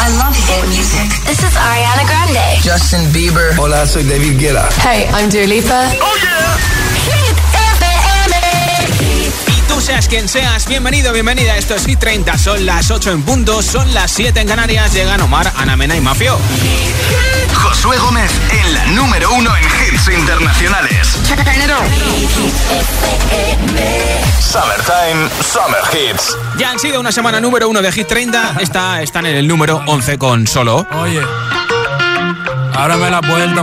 I love hit music. This is Ariana Grande. Justin Bieber. Hola, soy David Guetta. Hey, I'm Dua Lipa. Oh yeah. Hit FM. Y tú seas quien seas, bienvenido, bienvenida. Esto es Hit 30. Son las 8 en punto, son las 7 en Canarias. Llegan Omar, Ana Mena y Mafio. Josué Gómez en la número uno en hits internacionales. Summertime, Summer Hits. Ya han sido una semana número uno de Hit 30. Esta, están en el número 11 con solo. Oye, ábrame la puerta,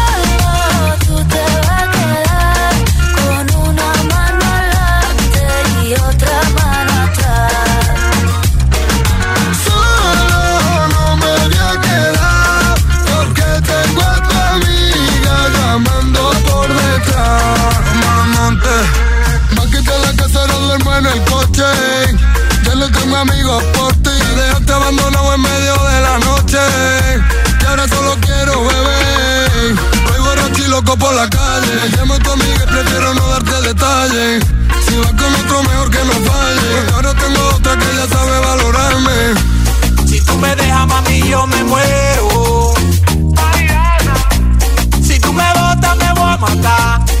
Amigos por ti. Dejaste abandonado en medio de la noche. Y ahora solo quiero beber. Voy borracho y loco por la calle. Llamo a tu amiga y prefiero no darte detalles. Si vas con otro, mejor que no falle. Porque ahora tengo otra que ya sabe valorarme. Si tú me dejas, mami, yo me muero. Si tú me botas, me voy a matar.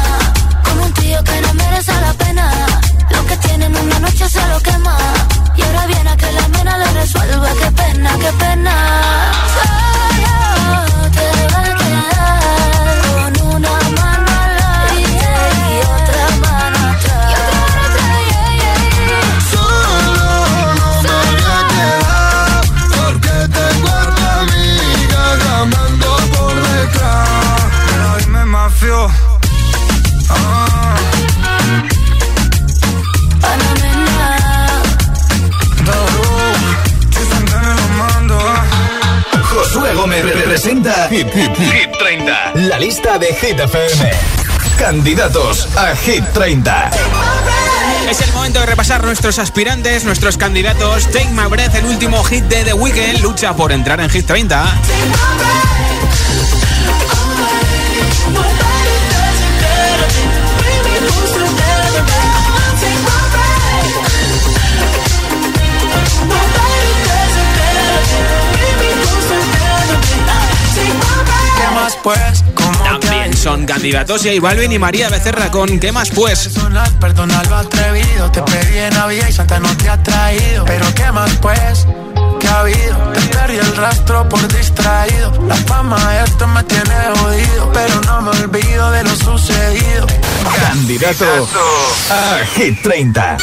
que no merece la pena. Lo que tienen una noche se lo quema. Y ahora viene a que la mena le resuelva. Qué pena, qué pena. Me representa Hit, Hit, Hit 30. La lista de Hit FM. Candidatos a Hit 30. Es el momento de repasar nuestros aspirantes, nuestros candidatos. Take My Breath, el último hit de The Weeknd, lucha por entrar en Hit 30. Pues? También son candidatos y Balvin y María Becerra con ¿Qué más pues? Perdona lo atrevido, te pedí en Navidad y Santa no te ha traído. Pero ¿qué más pues? ¿Qué ha habido? Te perdí el rastro por distraído. La fama esto me tiene jodido, pero no me olvido de lo sucedido. Candidato a Hit 30.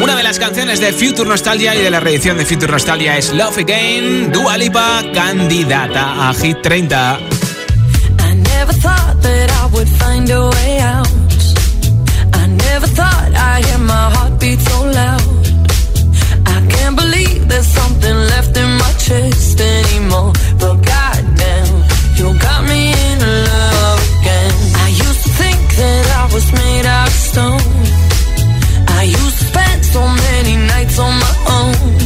Una de las canciones de Future Nostalgia y de la reedición de Future Nostalgia es Love Again, Dua Lipa, candidata a Hit 30. never thought that I would find a way out. I never thought I hear my heartbeat so loud. I can't believe there's something left in my chest anymore. But goddamn, you got me in love again. I used to think that I was made out of stone. I used to spend so many nights on my own.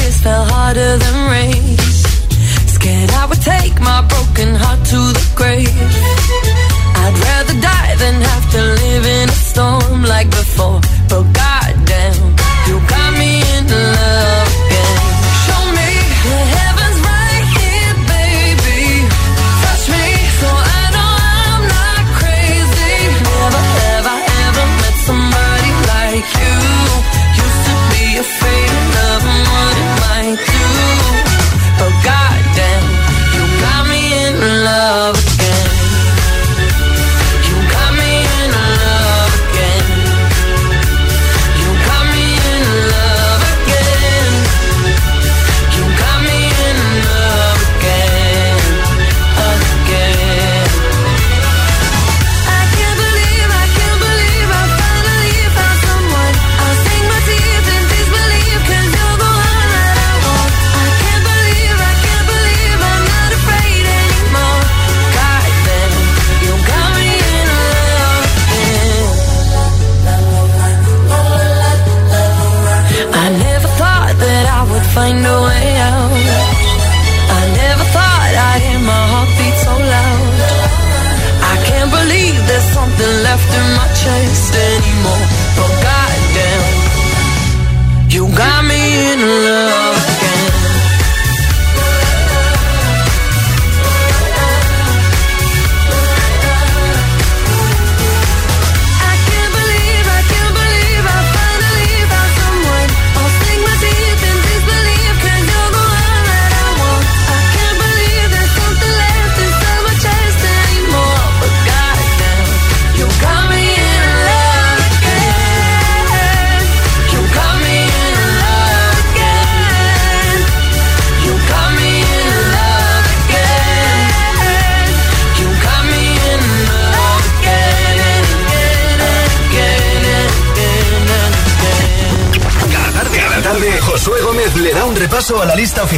harder than rain.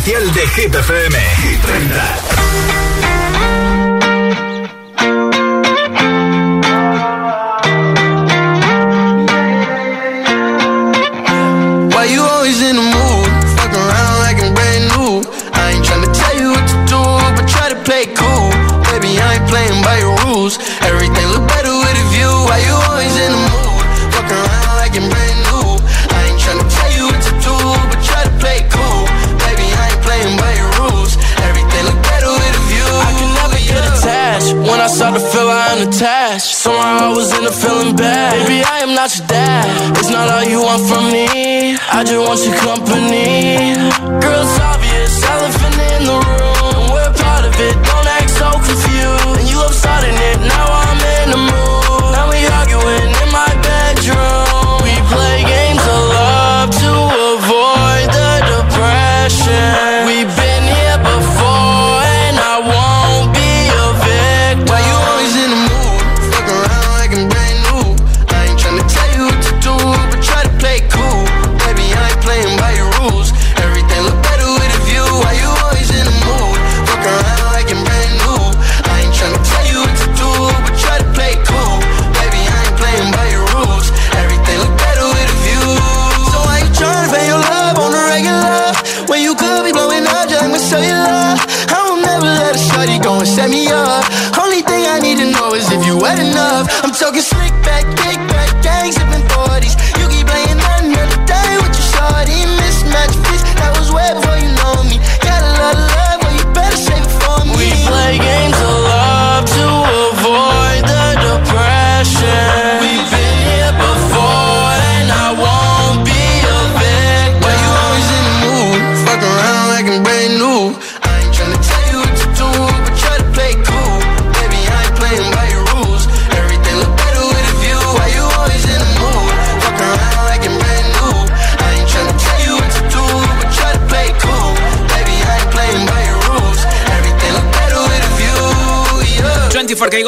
oficial de Hit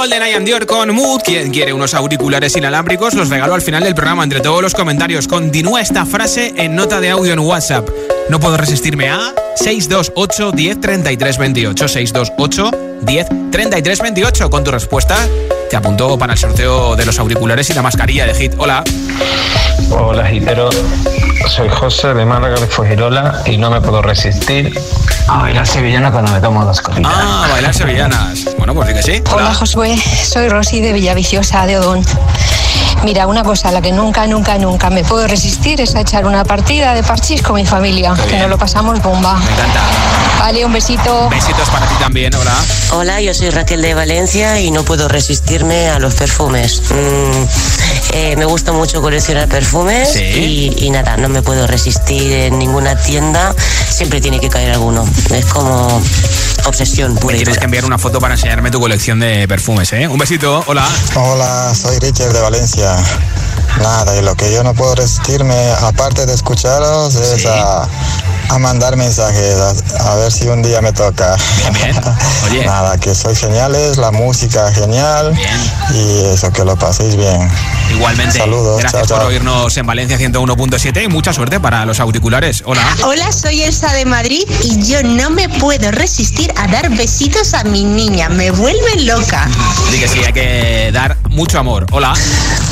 Golden I Dior con Mood. Quien quiere unos auriculares inalámbricos, los regalo al final del programa entre todos los comentarios. Continúa esta frase en nota de audio en WhatsApp. No puedo resistirme a 628 10 33 28. 628 10 33 28. Con tu respuesta te apunto para el sorteo de los auriculares y la mascarilla de Hit. Hola. Hola, Hitero. Soy José de Málaga de Fujirola y no me puedo resistir a bailar sevillana cuando me tomo dos copitas. Ah, bailar sevillanas. Bueno, pues sí que sí. Hola, Josué. Soy Rosy de Villaviciosa de Odón. Mira, una cosa a la que nunca, nunca, nunca me puedo resistir es a echar una partida de parchís con mi familia, que nos lo pasamos bomba. Me encanta. Vale, un besito. Besitos para ti también, hola. Hola, yo soy Raquel de Valencia y no puedo resistirme a los perfumes. Mm, eh, me gusta mucho coleccionar perfumes Sí. y, y nada, no me puedo resistir en ninguna tienda. Siempre tiene que caer alguno. Es como obsesión Me pura que dura. enviar una foto para enseñarme tu colección de perfumes, ¿eh? Un besito, hola. Hola, soy Richard de Valencia. Nada, y lo que yo no puedo resistirme, aparte de escucharos, es a, a mandar mensajes, a, a ver si un día me toca. Bien, bien. Oye. Nada, que sois geniales, la música genial Bien. y eso, que lo paséis bien. Igualmente. Saludos, Gracias chao, por chao. oírnos en Valencia 101.7 y mucha suerte para los auriculares. Hola. Hola, soy Elsa de Madrid y yo no me puedo resistir a dar besitos a mi niña. Me vuelve loca. Así que sí, hay que dar mucho amor. Hola.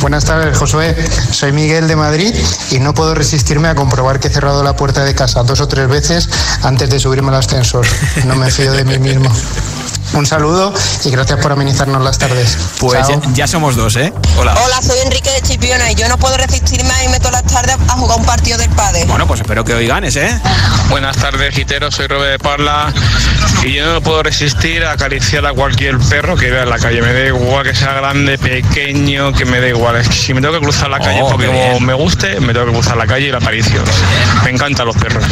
Buenas tardes, Josué. Soy Miguel de Madrid y no puedo resistirme a comprobar que he cerrado la puerta de casa dos tres veces antes de subirme al ascensor. No me fío de mí mismo. Un saludo y gracias por amenizarnos las tardes. Pues ya, ya somos dos, ¿eh? Hola. Hola, soy Enrique de Chipiona y yo no puedo resistirme a irme todas las tardes a jugar un partido del padre. Bueno, pues espero que hoy ganes, ¿eh? Buenas tardes, Gitero. Soy Robe de Parla y yo no puedo resistir a acariciar a cualquier perro que vea en la calle. Me da igual que sea grande, pequeño, que me da igual. Es que si me tengo que cruzar la calle Oh, porque como me guste, me tengo que cruzar la calle y la acaricio. Me encantan los perros.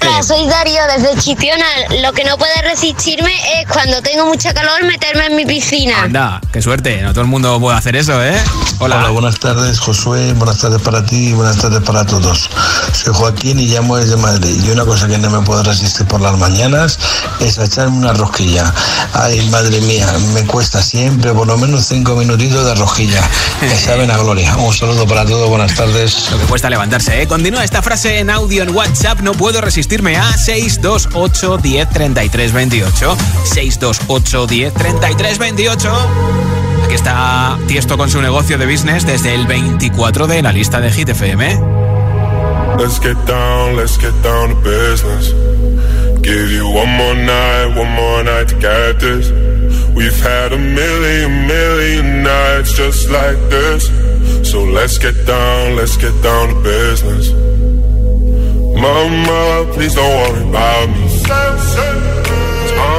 Hola, soy Darío desde Chipiona. Lo que no puede resistirme es cuando tengo mucha calor meterme en mi piscina. Anda, qué suerte. No todo el mundo puede hacer eso, ¿eh? Hola. buenas tardes Josué, buenas tardes para ti y buenas tardes para todos. Soy Joaquín y llamo desde Madrid. Y una cosa que no me puedo resistir por las mañanas es echarme una rosquilla. Ay, madre mía, me cuesta siempre por lo menos cinco minutitos de rosquilla. Que saben a gloria. Un saludo para todos, buenas tardes. Lo que cuesta levantarse, ¿eh? Continúa esta frase en audio en WhatsApp. No puedo resistirme a 628 10 33 28. 628 10 33 28. Aquí está Tiesto con su negocio de business desde el 24 de la lista de Hit FM. Let's get down, let's get down to business. Give you one more night, one more night to get this. We've had a million, million nights just like this. So let's get down, let's get down to business. Mama, please don't worry about me.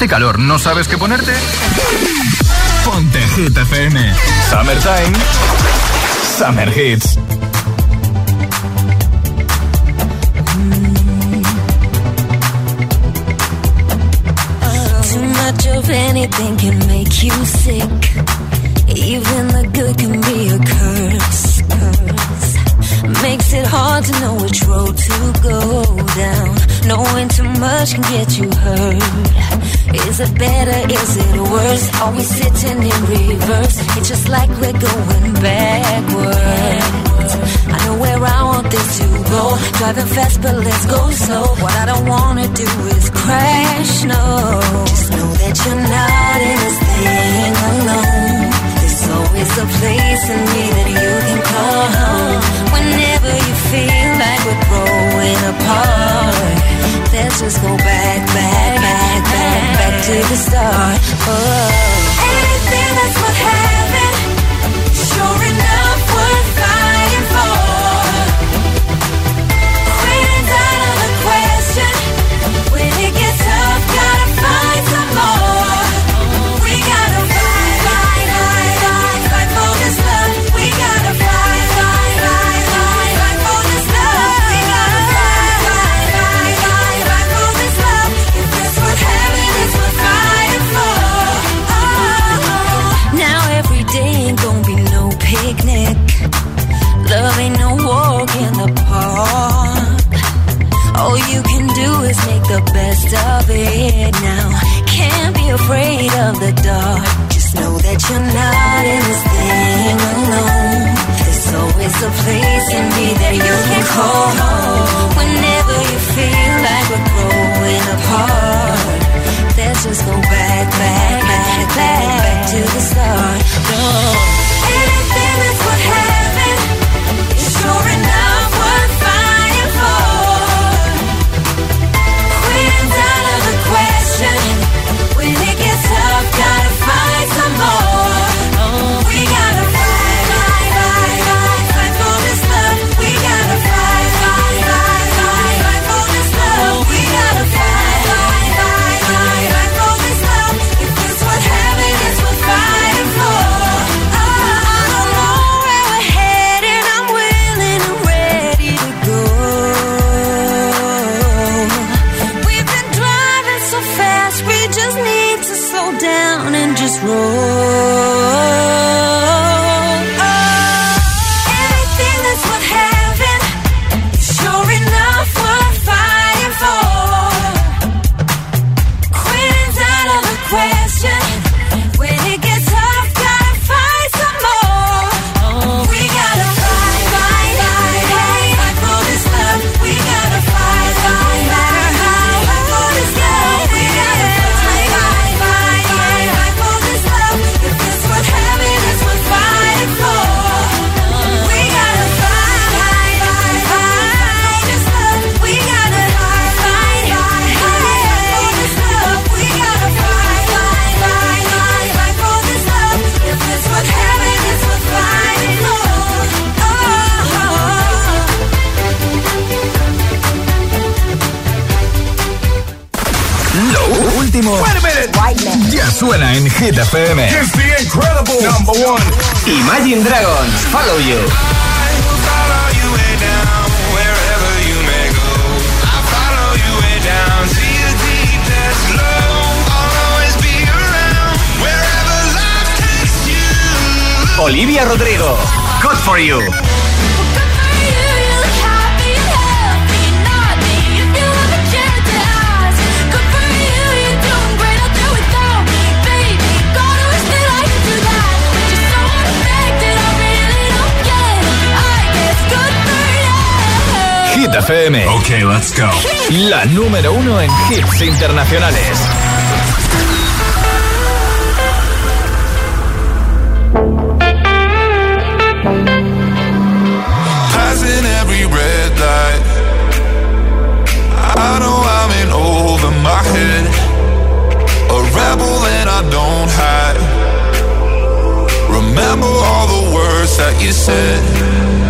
Este calor, ¿no sabes qué ponerte? Ponte Hit FM. Summertime. Summer Hits. Too much of anything can make you sick. Even the good can be a curse. curse. Makes it hard to know which road to go down. Knowing too much can get you hurt. Is it better? Is it worse? Are we sitting in reverse? It's just like we're going backwards. I know where I want this to go. Driving fast, but let's go slow. What I don't wanna do is crash. No, just know that you're not in this thing alone. There's always a place in me that you can call home. Whenever you feel like we're growing apart, let's just go back, back, back, back, back to the start. Oh, anything that's what happened, There's a place in me that you can call. Whenever you feel like we're growing apart. Let's just go back, back, back, back, back to the start. No. la número uno en hits internacionales. Passing every red light. I know I'm in over my head. A rebel that I don't hide. Remember all the words that you said.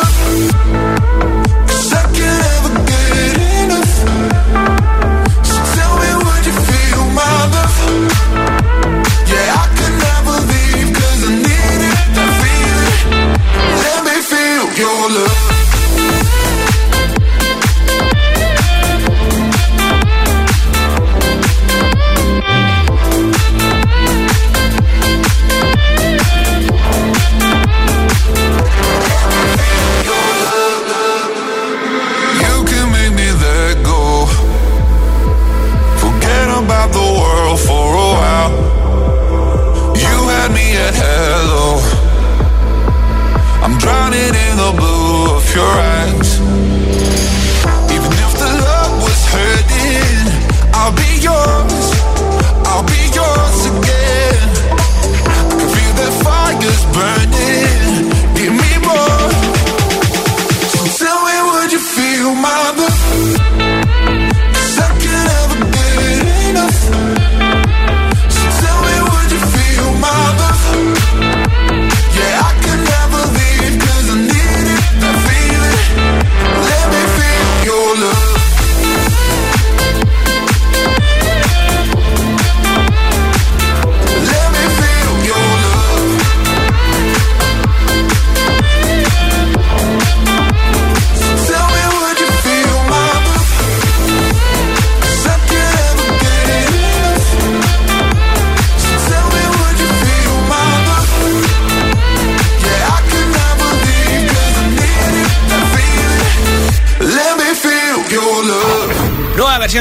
blue of your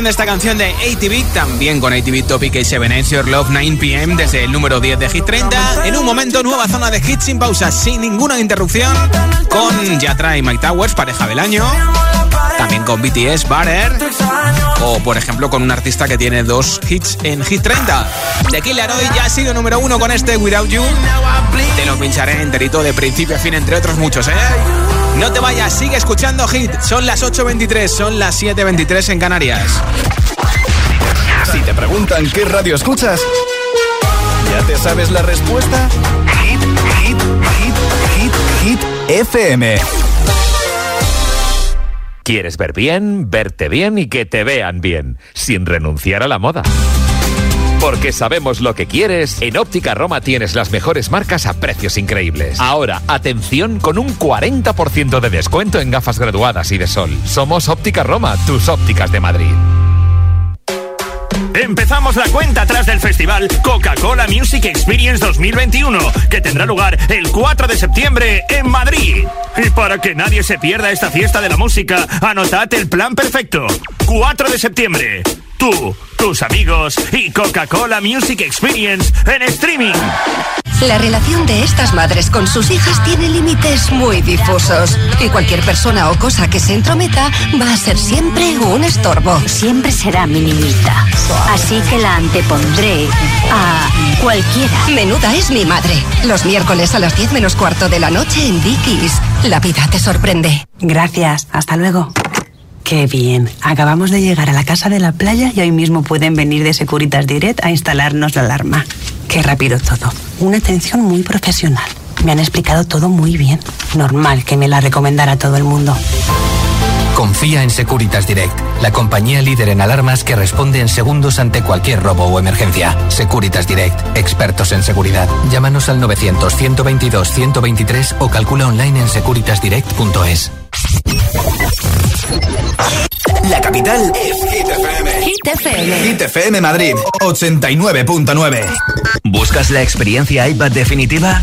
De esta canción de ATV, también con ATV Topic y 7 It's Your Love 9 pm desde el número 10 de Hit 30. En un momento, nueva zona de hits sin pausa, sin ninguna interrupción, con Yatra y Mike Towers, pareja del año. También con BTS, Butter. O, por ejemplo, con un artista que tiene dos hits en Hit 30. The Killer hoy ya ha sido número uno con este Without You. Te lo pincharé enterito de principio a fin, entre otros muchos, ¿eh? No te vayas, sigue escuchando Hit. Son las 8.23, son las 7.23 en Canarias. Si te preguntan qué radio escuchas, ¿ya te sabes la respuesta? Hit, hit, hit, hit, hit, FM. ¿Quieres ver bien, verte bien y que te vean bien, sin renunciar a la moda? Porque sabemos lo que quieres, en Óptica Roma tienes las mejores marcas a precios increíbles. Ahora, atención con un 40% de descuento en gafas graduadas y de sol. Somos Óptica Roma, tus ópticas de Madrid. Empezamos la cuenta atrás del festival Coca-Cola Music Experience 2021, que tendrá lugar el 4 de septiembre en Madrid. Y para que nadie se pierda esta fiesta de la música, anotad el plan perfecto. 4 de septiembre. Tú, tus amigos y Coca-Cola Music Experience en streaming. La relación de estas madres con sus hijas tiene límites muy difusos y cualquier persona o cosa que se entrometa va a ser siempre un estorbo. Siempre será mi niñita. Así que la antepondré a cualquiera. Menuda es mi madre. Los miércoles a las 10 menos cuarto de la noche en Dickies. La vida te sorprende. Gracias. Hasta luego. Qué bien. Acabamos de llegar a la casa de la playa y hoy mismo pueden venir de Securitas Direct a instalarnos la alarma. Qué rápido todo. Una atención muy profesional. Me han explicado todo muy bien. Normal que me la recomendara todo el mundo. Confía en Securitas Direct, la compañía líder en alarmas que responde en segundos ante cualquier robo o emergencia. Securitas Direct, expertos en seguridad. Llámanos al 900-122-123 o calcula online en securitasdirect.es. La capital es Hit FM. Hit FM. Hit FM Madrid, 89.9. ¿Buscas la experiencia iPad definitiva?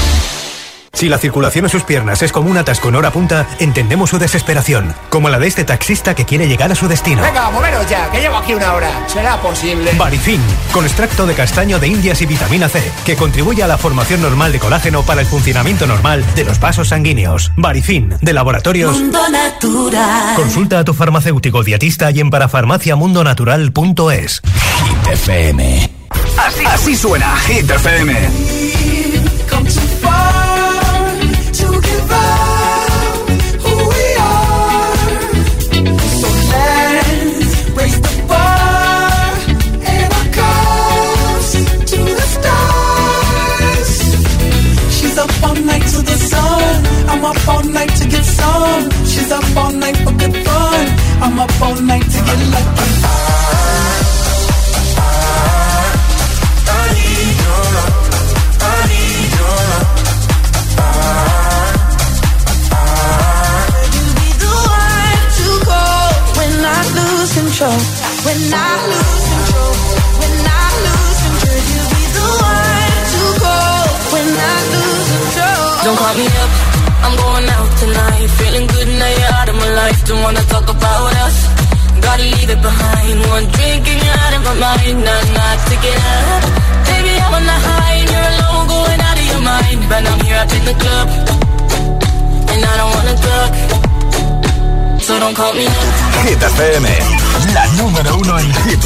Si la circulación en sus piernas es como un atasco punta, entendemos su desesperación, como la de este taxista que quiere llegar a su destino. Venga, moveros ya, que llevo aquí una hora. ¿Será posible? Barifin, con extracto de castaño de indias y vitamina C, que contribuye a la formación normal de colágeno para el funcionamiento normal de los vasos sanguíneos. Barifin, de laboratorios... Mundo Natural. Consulta a tu farmacéutico dietista y en parafarmaciamundonatural.es. Hit FM. Así, así suena Hit FM.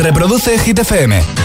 Reproduce Hit FM.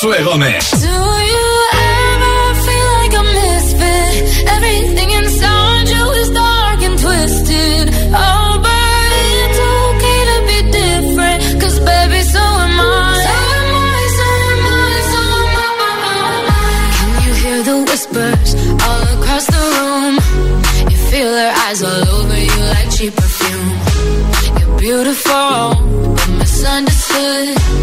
Josué Gómez. Do you ever feel like a misfit? Everything inside you is dark and twisted. Oh, but it's okay to be baby, so am I. So am I, so am I, so am I. Can you hear the whispers all across the room? You feel their eyes all over you like cheap perfume. You're beautiful, but misunderstood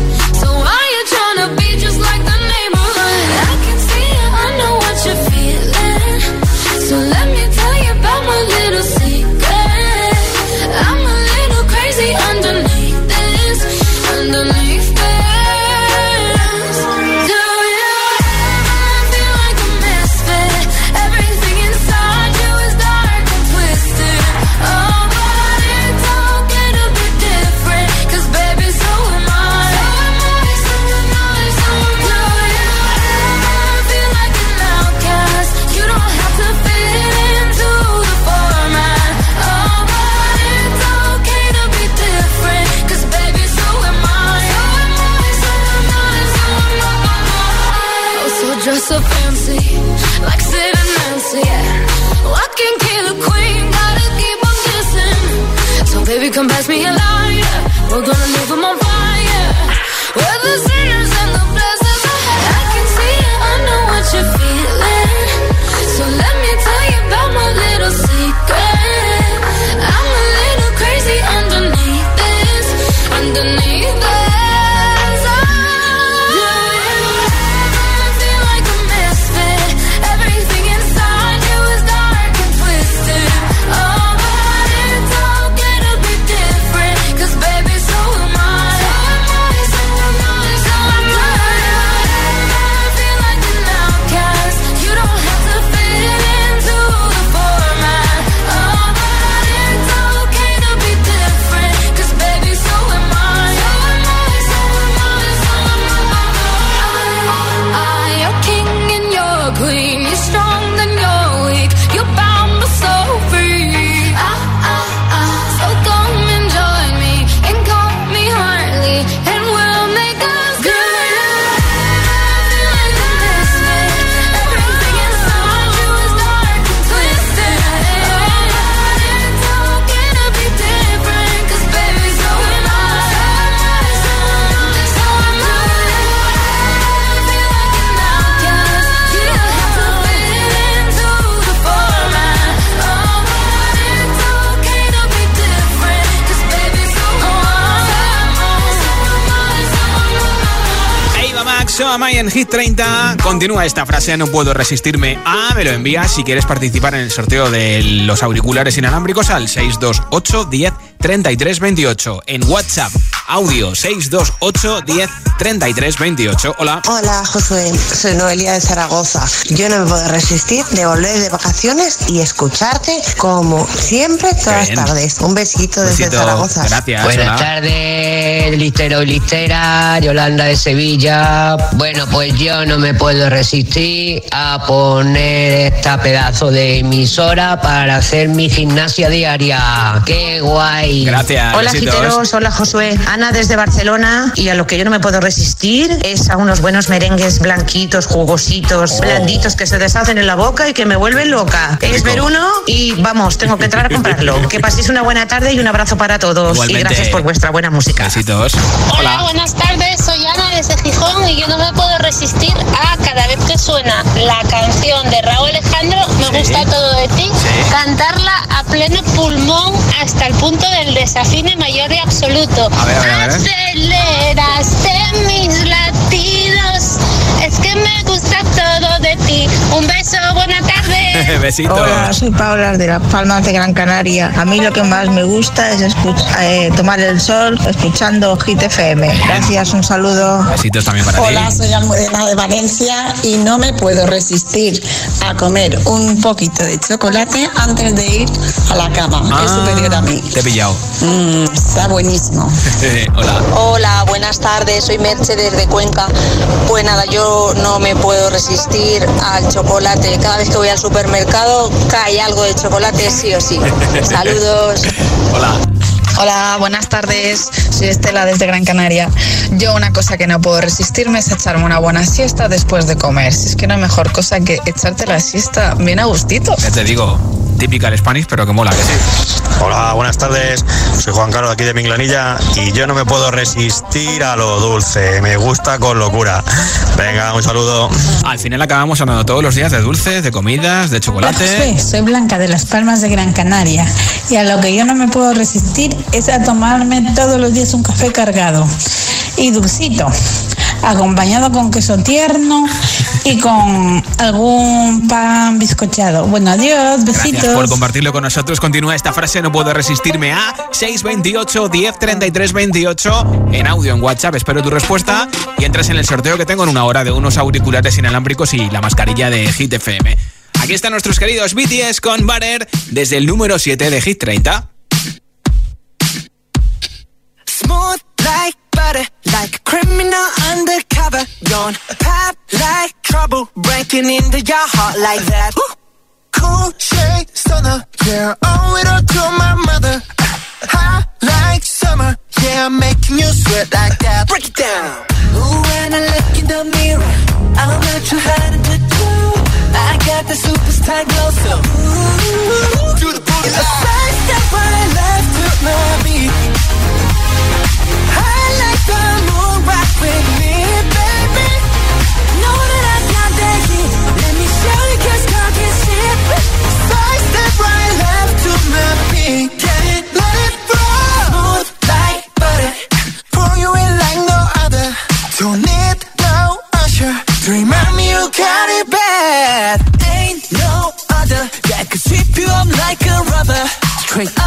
Oh, so dress up fancy, like Sid and Nancy. Yeah. I can kill a queen, gotta keep on kissing. So baby, come pass me a lighter. We're gonna leave 'em on fire. We're the sinners and the blessings. I can see it, I know what you're feeling. Amai en Hit 30. Continúa esta frase, no puedo resistirme a. Me lo envías si quieres participar en el sorteo de los auriculares inalámbricos al 628 10 33 28. En WhatsApp, audio 628 10 33 28. Hola. Hola Josué, soy Noelia de Zaragoza. Yo no me puedo resistir de volver de vacaciones y escucharte como siempre todas las tardes. Un besito desde Besito. Zaragoza. Gracias. Buenas hola. tardes, listero y listera, Yolanda de Sevilla. Bueno, pues yo no me puedo resistir a poner esta pedazo de emisora para hacer mi gimnasia diaria. ¡Qué guay! Gracias. Hola giteros, hola Josué, Ana desde Barcelona. Y a lo que yo no me puedo resistir es a unos buenos merengues blanquitos, jugositos, blanditos que se deshacen en la boca y que me vuelven loca. Es ver uno y vamos, tengo que entrar a comprarlo. Que paséis una buena tarde y un abrazo para todos. Igualmente. y gracias por vuestra buena música. Besitos. Hola, buenas tardes, soy Ana desde Gijón y yo no me puedo resistir a cada vez que suena la canción de Raúl Alejandro, me gusta todo de ti, cantarla a pleno pulmón hasta el punto del desafine mayor y absoluto. A ver, a ver, a ver. Aceleraste mis latidos, es que me gusta todo de ti. Un beso, buena tarde. Besitos. Hola, soy Paula de Las Palmas de Gran Canaria. A mí lo que más me gusta es eh, tomar el sol escuchando Hit FM. Gracias, un saludo. Besitos también para Hola, ti. soy Almudena de Valencia y no me puedo resistir a comer un poquito de chocolate antes de ir a la cama. es Ah, superior a mí. Te he pillado. Mm, está buenísimo. Hola. Hola, buenas tardes, soy Merche desde Cuenca. Pues nada, yo no me puedo resistir al chocolate. Cada vez que voy al supermercado cae algo de chocolate sí o sí. Saludos. Hola. Hola, buenas tardes. Soy Estela desde Gran Canaria. Yo una cosa que no puedo resistirme es echarme una buena siesta después de comer. Si es que no hay mejor cosa que echarte la siesta bien a gustito. Ya te digo. Típica del Spanish, pero que mola, que sí. Hola, buenas tardes. Soy Juan Carlos aquí de Minglanilla y yo no me puedo resistir a lo dulce. Me gusta con locura. Venga, un saludo. Al final acabamos hablando todos los días de dulces, de comidas, de chocolate. soy Blanca de Las Palmas de Gran Canaria y a lo que yo no me puedo resistir es a tomarme todos los días un café cargado y dulcito acompañado con queso tierno y con algún pan bizcochado. Bueno, adiós, besitos. Gracias por compartirlo con nosotros. Continúa esta frase, no puedo resistirme a 628 10 33 28 en audio en WhatsApp. Espero tu respuesta y entras en el sorteo que tengo en una hora de unos auriculares inalámbricos y la mascarilla de Hit FM. Aquí están nuestros queridos BTS con Butter desde el número 7 de Hit 30. Smooth like butter, like a criminal undercover. Don't pop like trouble, breaking into your heart like that. Cool shade stunner, yeah, owe it all to my mother. Hot like summer, yeah, I'm making you sweat like that. Break it down. Ooh, when I look in the mirror, I'm not too hard to do. I got the superstar glow, so ooh, do the booty. A side step right left to my beat. I like the moon rock with me, baby. Don't need no usher. To remind me you got it bad. Ain't no other that could sweep you up like a rubber. Straight up,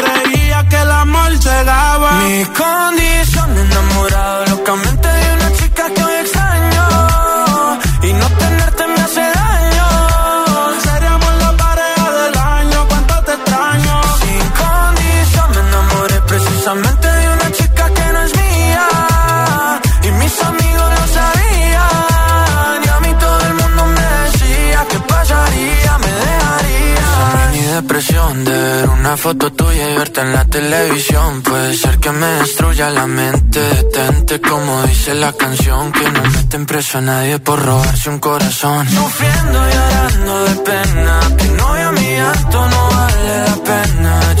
quedaba. Mi condición una foto tuya y verte en la televisión. Puede ser que me destruya la mente. Detente, como dice la canción. Que no meten preso a nadie por robarse un corazón. Sufriendo y llorando de pena. Que no a mi alto no vale la pena.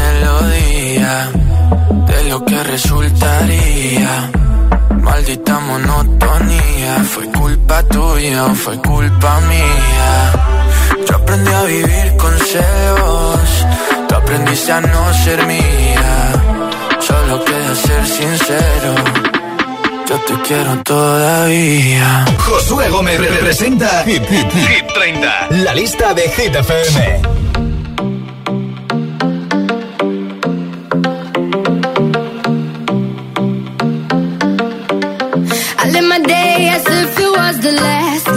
lo que resultaría. Maldita monotonía, fue culpa tuya o fue culpa mía. Yo aprendí a vivir con celos, tú aprendiste a no ser mía. Solo queda ser sincero, yo te quiero todavía. Josué Gómez representa Hit, 30, la lista de Hit FM.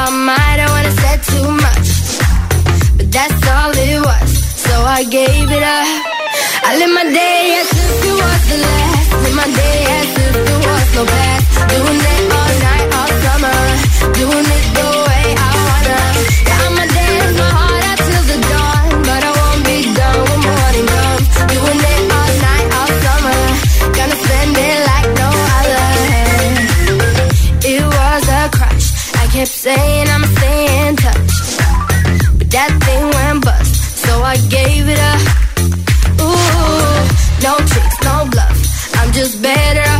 I might have wanna said too much, but that's all it was. So I gave it up. I live my day as if it was the last. Live my day as if there was past. Doing it all night, all summer. Doing it kept saying I'ma stay in touch, but that thing went bust. So I gave it up. Ooh, no tricks, no bluff. I'm just better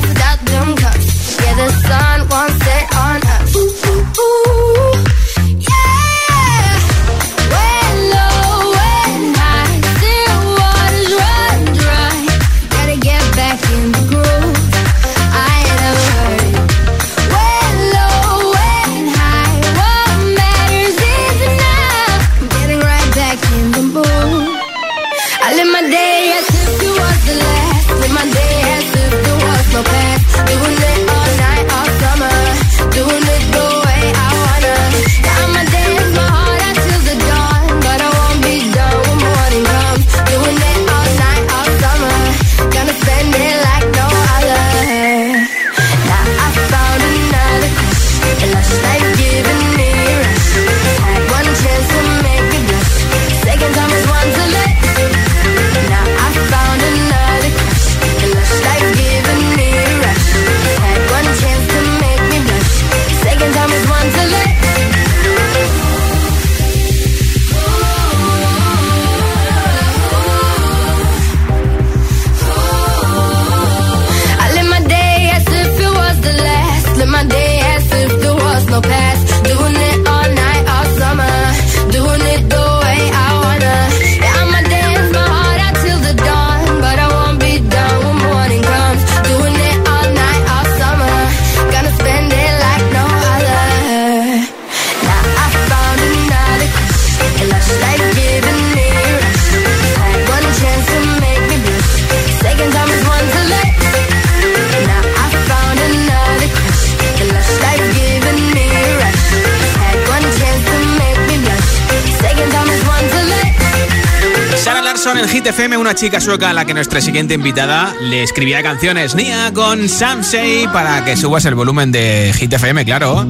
chica sueca a la que nuestra siguiente invitada le escribirá canciones. Nia con Samsei para que subas el volumen de Hit FM, claro.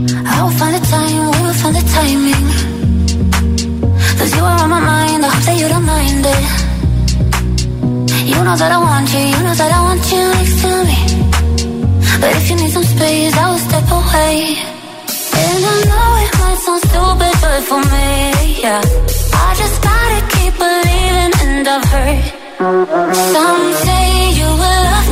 I just gotta keep believing, and I've heard Some say you will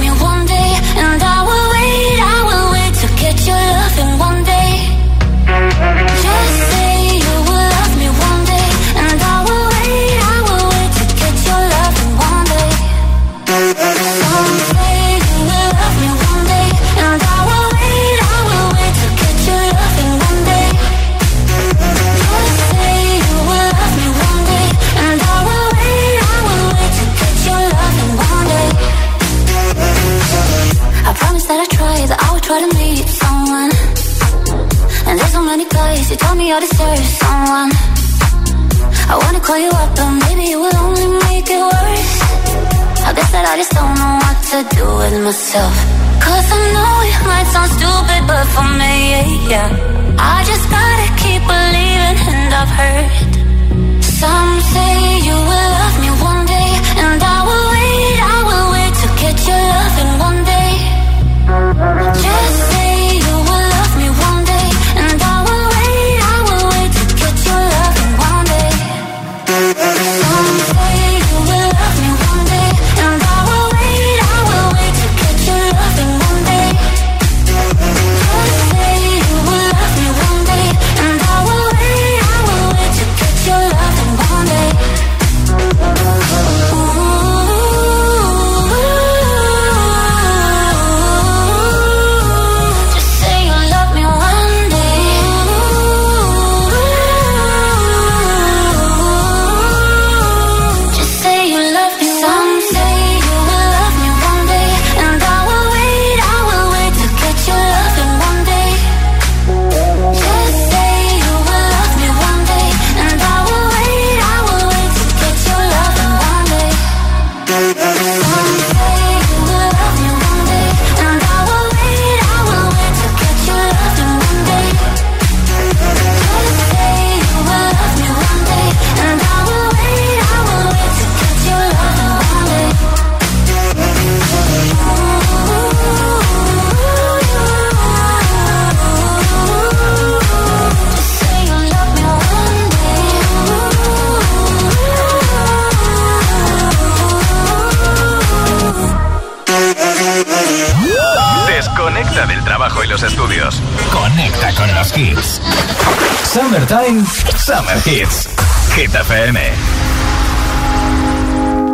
Summer Hits. Hit FM.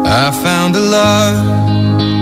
I found a love.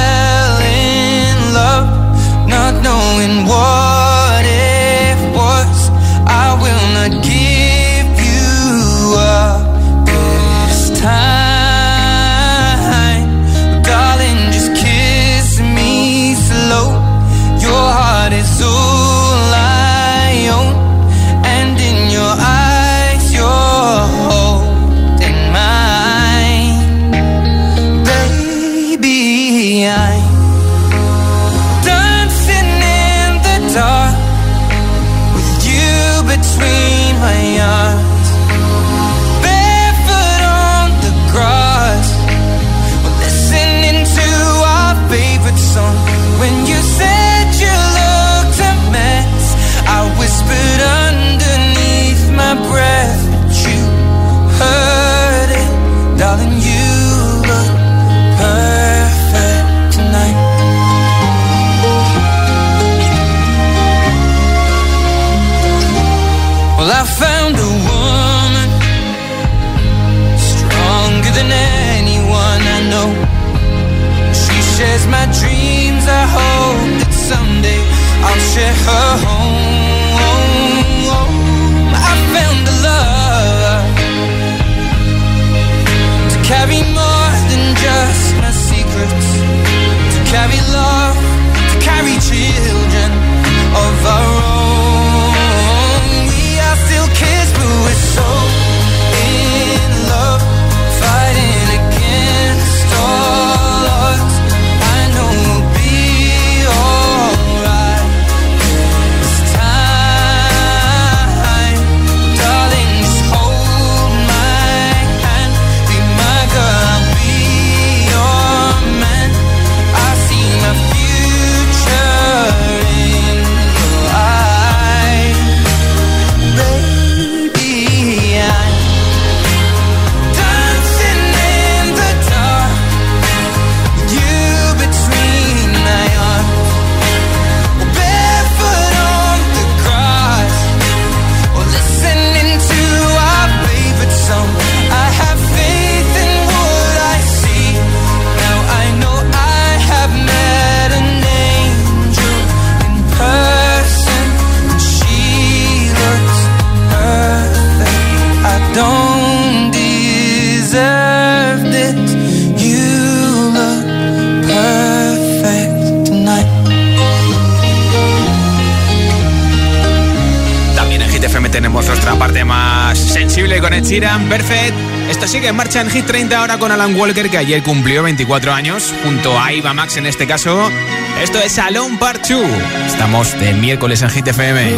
song. I'll share her home con Ed Perfect. Esto sigue en marcha en Hit 30 ahora con Alan Walker, que ayer cumplió 24 años, junto a Iva Max en este caso. Esto es Salón Part 2. Estamos de miércoles en Hit FM.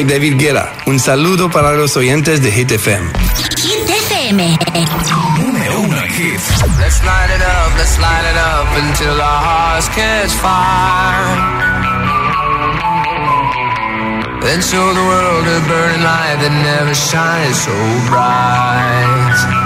soy David Guerra. Un saludo para los oyentes de Hit FM. Hit FM. Let's light it up, let's light it up until our hearts catch fire. Then show the world a burning light that never shines so bright.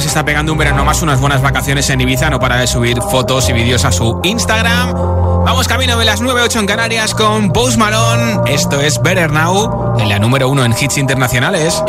se está pegando un verano más, unas buenas vacaciones en Ibiza, no para de subir fotos y vídeos a su Instagram. Vamos camino de las 9.8 en Canarias con Post Malone. Esto es Better Now, en la número uno en hits internacionales.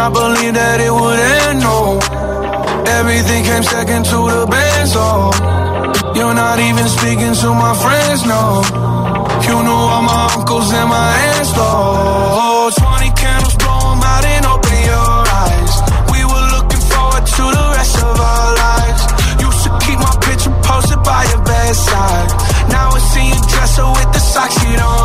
Not believe that it would end, no. Everything came second to the best, oh. You're not even speaking to my friends, no. You knew all my uncles and my aunts, though. 20 candles, blow out and open your eyes. We were looking forward to the rest of our lives. Used to keep my picture posted by your bedside. Now I see you dresser with the socks you don't